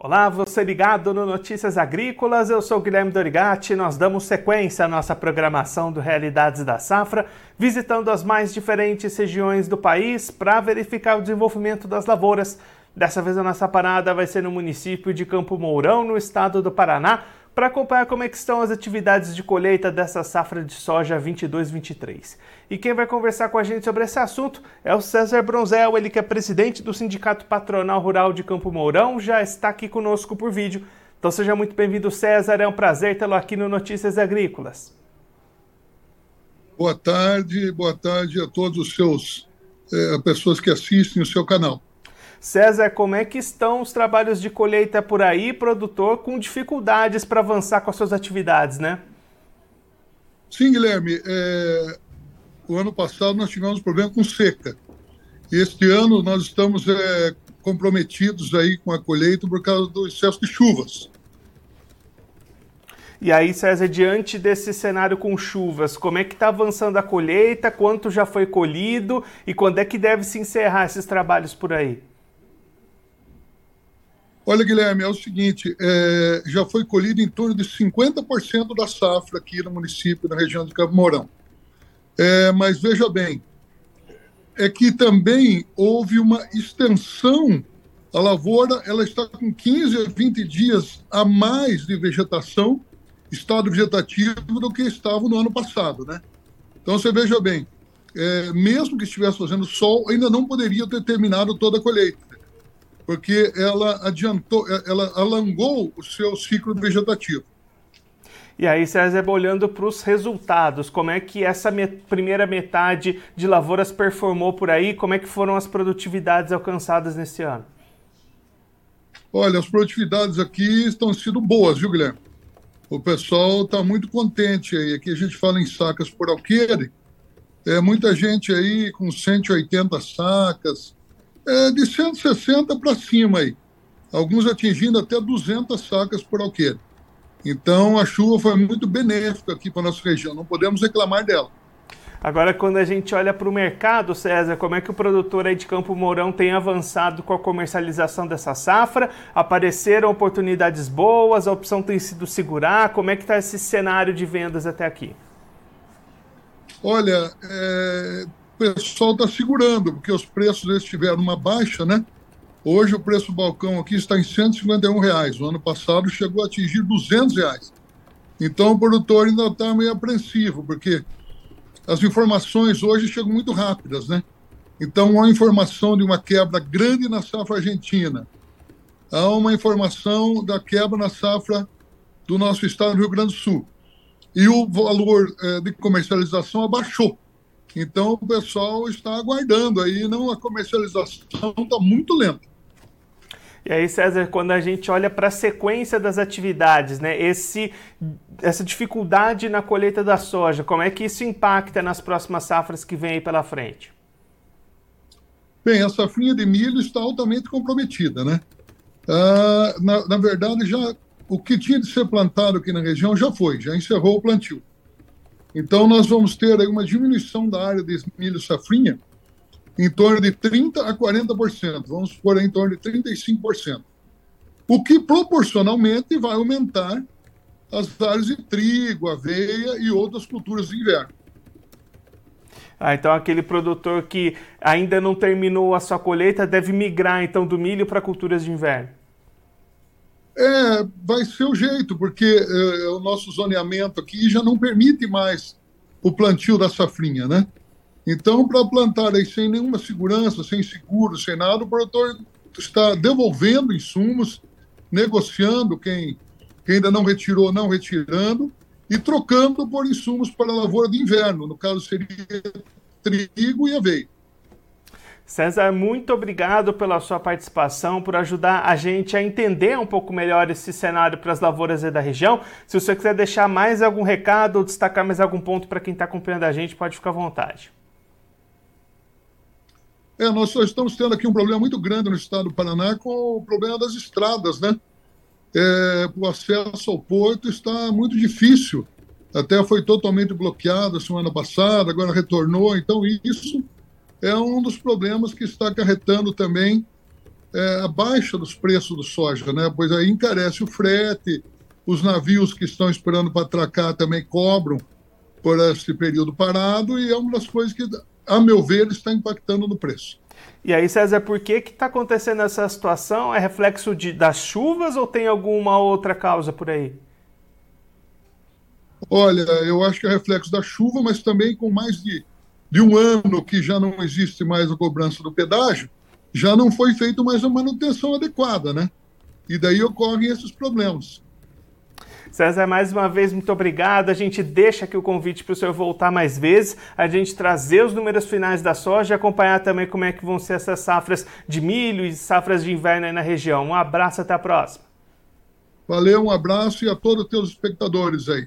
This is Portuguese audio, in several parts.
Olá, você ligado no Notícias Agrícolas, eu sou Guilherme Dorigati. Nós damos sequência à nossa programação do Realidades da Safra, visitando as mais diferentes regiões do país para verificar o desenvolvimento das lavouras. Dessa vez a nossa parada vai ser no município de Campo Mourão, no estado do Paraná, para acompanhar como é estão as atividades de colheita dessa safra de soja 22-23. E quem vai conversar com a gente sobre esse assunto é o César Bronzel, ele que é presidente do Sindicato Patronal Rural de Campo Mourão, já está aqui conosco por vídeo. Então seja muito bem-vindo, César, é um prazer tê-lo aqui no Notícias Agrícolas. Boa tarde, boa tarde a todos os seus eh, pessoas que assistem o seu canal. César, como é que estão os trabalhos de colheita por aí, produtor, com dificuldades para avançar com as suas atividades, né? Sim, Guilherme. É... O ano passado nós tivemos problema com seca. Este ano nós estamos é, comprometidos aí com a colheita por causa do excesso de chuvas. E aí, César, diante desse cenário com chuvas, como é que está avançando a colheita? Quanto já foi colhido? E quando é que deve se encerrar esses trabalhos por aí? Olha, Guilherme, é o seguinte: é, já foi colhido em torno de 50% da safra aqui no município, na região de Campo Mourão. É, mas veja bem, é que também houve uma extensão. A lavoura ela está com 15 a 20 dias a mais de vegetação, estado vegetativo, do que estava no ano passado, né? Então você veja bem, é, mesmo que estivesse fazendo sol, ainda não poderia ter terminado toda a colheita porque ela adiantou, ela alongou o seu ciclo vegetativo. E aí, César, olhando para os resultados, como é que essa primeira metade de lavouras performou por aí? Como é que foram as produtividades alcançadas nesse ano? Olha, as produtividades aqui estão sendo boas, viu, Guilherme? O pessoal está muito contente aí. Aqui a gente fala em sacas por alqueire. É muita gente aí com 180 sacas, é, de 160 para cima aí. Alguns atingindo até 200 sacas por alqueire. Então a chuva foi muito benéfica aqui para a nossa região, não podemos reclamar dela. Agora, quando a gente olha para o mercado, César, como é que o produtor aí de Campo Mourão tem avançado com a comercialização dessa safra? Apareceram oportunidades boas? A opção tem sido segurar? Como é que está esse cenário de vendas até aqui? Olha, é, pessoal está segurando, porque os preços eles tiveram uma baixa, né? Hoje o preço do balcão aqui está em 151 reais. O ano passado chegou a atingir 200 reais. Então o produtor ainda está meio apreensivo, porque as informações hoje chegam muito rápidas, né? Então há informação de uma quebra grande na safra argentina. Há uma informação da quebra na safra do nosso estado do Rio Grande do Sul. E o valor eh, de comercialização abaixou. Então o pessoal está aguardando aí, não a comercialização está muito lenta. E aí, César, quando a gente olha para a sequência das atividades, né, esse, essa dificuldade na colheita da soja, como é que isso impacta nas próximas safras que vem aí pela frente? Bem, a safrinha de milho está altamente comprometida, né? Ah, na, na verdade, já o que tinha de ser plantado aqui na região já foi, já encerrou o plantio. Então, nós vamos ter uma diminuição da área de milho safrinha em torno de 30% a 40%, vamos supor em torno de 35%. O que proporcionalmente vai aumentar as áreas de trigo, aveia e outras culturas de inverno. Ah, então aquele produtor que ainda não terminou a sua colheita deve migrar então do milho para culturas de inverno. É, vai ser o jeito, porque é, o nosso zoneamento aqui já não permite mais o plantio da safrinha, né? Então, para plantar aí sem nenhuma segurança, sem seguro, sem nada, o produtor está devolvendo insumos, negociando quem, quem ainda não retirou, não retirando, e trocando por insumos para a lavoura de inverno, no caso seria trigo e aveia. César, muito obrigado pela sua participação, por ajudar a gente a entender um pouco melhor esse cenário para as lavouras da região. Se você quiser deixar mais algum recado ou destacar mais algum ponto para quem está acompanhando a gente, pode ficar à vontade. É, nós estamos tendo aqui um problema muito grande no estado do Paraná com o problema das estradas, né? É, o acesso ao porto está muito difícil. Até foi totalmente bloqueado semana passada, agora retornou. Então, isso é um dos problemas que está acarretando também é, a baixa dos preços do soja, né? Pois aí encarece o frete, os navios que estão esperando para atracar também cobram por esse período parado e é uma das coisas que, a meu ver, está impactando no preço. E aí, César, por que está acontecendo essa situação? É reflexo de, das chuvas ou tem alguma outra causa por aí? Olha, eu acho que é reflexo da chuva, mas também com mais de, de um ano que já não existe mais a cobrança do pedágio, já não foi feita mais a manutenção adequada, né? E daí ocorrem esses problemas. César, mais uma vez, muito obrigado. A gente deixa aqui o convite para o senhor voltar mais vezes, a gente trazer os números finais da soja e acompanhar também como é que vão ser essas safras de milho e safras de inverno aí na região. Um abraço, até a próxima. Valeu, um abraço e a todos os teus espectadores aí.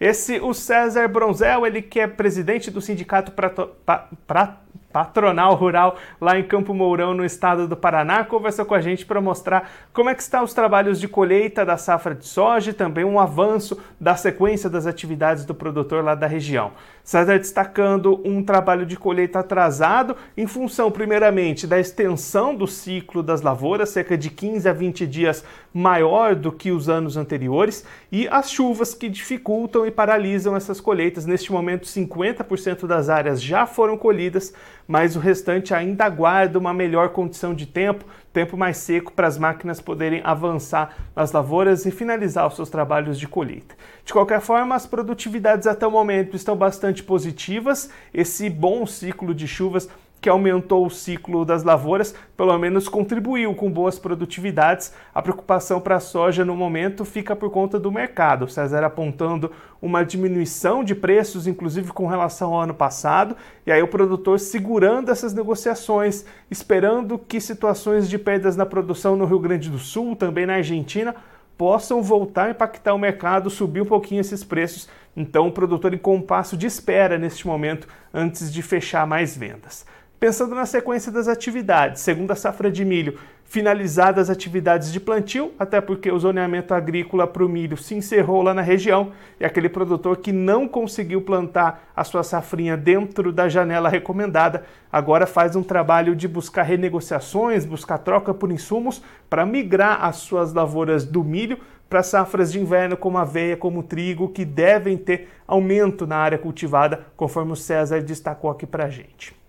Esse, o César Bronzel, ele que é presidente do Sindicato pra, Patronal Rural lá em Campo Mourão, no estado do Paraná, conversou com a gente para mostrar como é que estão os trabalhos de colheita da safra de soja e também um avanço da sequência das atividades do produtor lá da região. César destacando um trabalho de colheita atrasado em função, primeiramente, da extensão do ciclo das lavouras, cerca de 15 a 20 dias maior do que os anos anteriores, e as chuvas que dificultam e paralisam essas colheitas. Neste momento, 50% das áreas já foram colhidas, mas o restante ainda aguarda uma melhor condição de tempo, tempo mais seco para as máquinas poderem avançar nas lavouras e finalizar os seus trabalhos de colheita. De qualquer forma, as produtividades até o momento estão bastante positivas. Esse bom ciclo de chuvas que aumentou o ciclo das lavouras, pelo menos contribuiu com boas produtividades. A preocupação para a soja no momento fica por conta do mercado. O César apontando uma diminuição de preços, inclusive com relação ao ano passado, e aí o produtor segurando essas negociações, esperando que situações de perdas na produção no Rio Grande do Sul, também na Argentina, possam voltar a impactar o mercado, subir um pouquinho esses preços. Então, o produtor em compasso de espera neste momento antes de fechar mais vendas. Pensando na sequência das atividades, segundo a safra de milho, finalizadas as atividades de plantio, até porque o zoneamento agrícola para o milho se encerrou lá na região e aquele produtor que não conseguiu plantar a sua safrinha dentro da janela recomendada, agora faz um trabalho de buscar renegociações, buscar troca por insumos para migrar as suas lavouras do milho para safras de inverno como aveia, como trigo, que devem ter aumento na área cultivada, conforme o César destacou aqui para a gente.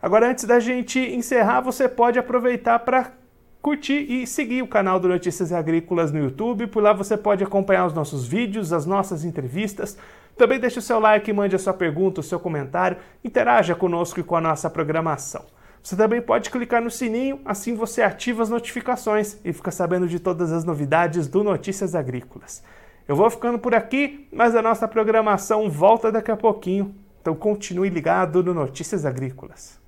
Agora, antes da gente encerrar, você pode aproveitar para curtir e seguir o canal do Notícias Agrícolas no YouTube. Por lá você pode acompanhar os nossos vídeos, as nossas entrevistas. Também deixe o seu like, mande a sua pergunta, o seu comentário, interaja conosco e com a nossa programação. Você também pode clicar no sininho, assim você ativa as notificações e fica sabendo de todas as novidades do Notícias Agrícolas. Eu vou ficando por aqui, mas a nossa programação volta daqui a pouquinho. Então continue ligado no Notícias Agrícolas.